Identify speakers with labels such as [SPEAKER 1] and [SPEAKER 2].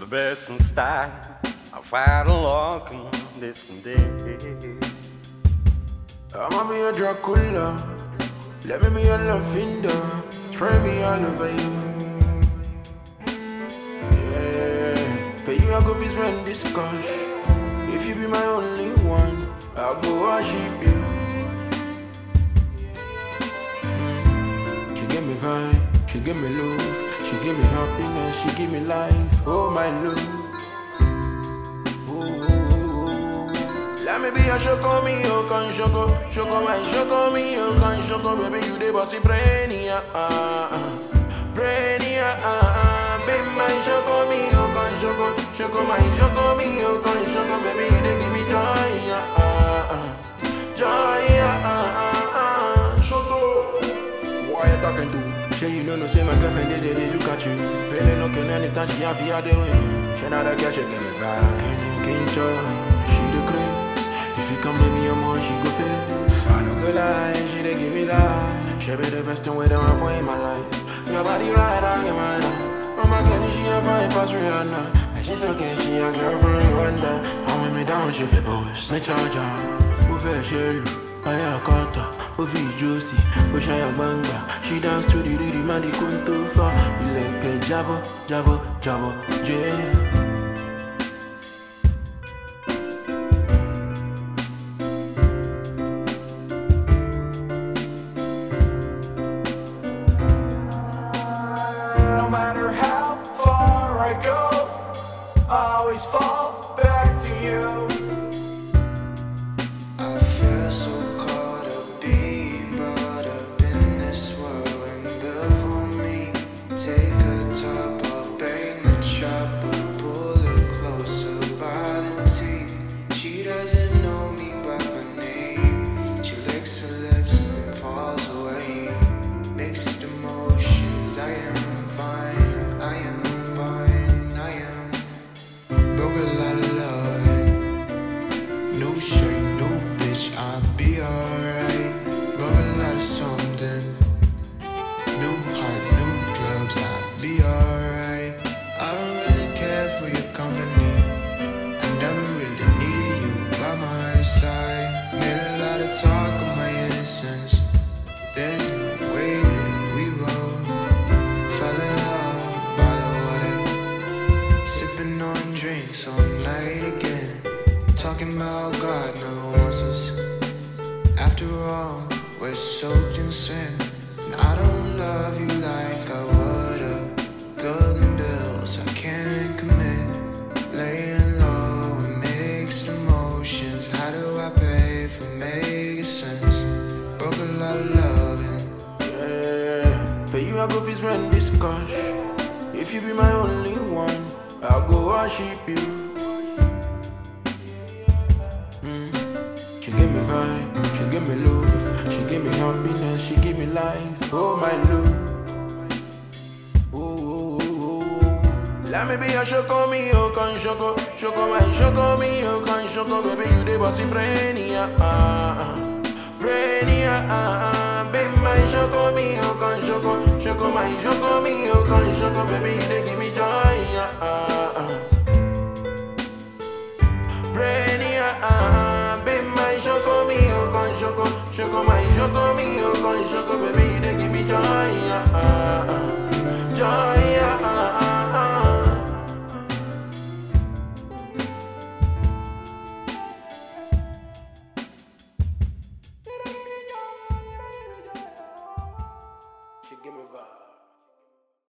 [SPEAKER 1] the best in style. I fight along this day.
[SPEAKER 2] Be a Dracula. Let me be a lavender. Spray me all over you. Yeah. For you, I go be spend this cash. If you be my only one, I'll go worship you. She give me vibe, she give me love, she give me happiness, she give me life. Oh my love. Oh, oh, oh. Let me be a shoko me, oh can shoko, shoko my shoko me, oh can shoko, baby you the bossy brainy, ah ah, brainy, ah ah, baby my shoko me, oh can shoko, shoko my shoko me, oh can shoko, baby you the give me joy, ah ah, ah. joy, ah ah ah ah. Why you talking to? Sure you know no say my girlfriend they, they look at you Feeling looking anytime she happy how they win She not a girl she give me back. Can't control, she the craze If you come with me your more she go fail I don't go lie, she they give me life She be the best thing with her point in my life. Your body right, I my life. Oh my god, she a fine pass Rihanna And she's okay, she a girl from Rwanda And when me down she flip out, snitch charge her fẹ́ ṣe lù, ayé àkọ́tà ó fi ìjó sí ó ṣàyà gbangba she dance to the rhythm and the kún tó fà ilẹ̀kẹ̀ jábọ́ jábọ́ jábọ́ jẹ́.
[SPEAKER 3] No matter how far I go, I always fall back to you.
[SPEAKER 4] Drinks all night again. Talking about God wants us. After all, we're soaked in sin. And I don't love you like I would've. Building bills I can't commit. Laying low with mixed emotions. How do I pay for making sense? Broke a lot of loving.
[SPEAKER 2] Yeah. For you, I go fi spend this cash. If you be my only one, I'll go worship you. Mm. She give me vibe, she give me love, she give me happiness, she give me life. Oh my love. Oh, oh, oh, oh. Let me be a shoko me, oh can shoko, shoko my shoko me, oh can shoko, baby you the bossy brainy, ah ah, ah ah, baby my shoko me, oh can shoko, shoko my shoko me, oh can ah, ah, Bebe mais choco, meu com choco Choco mais choco, meu com choco Baby, give me joy, ah, ah, ah.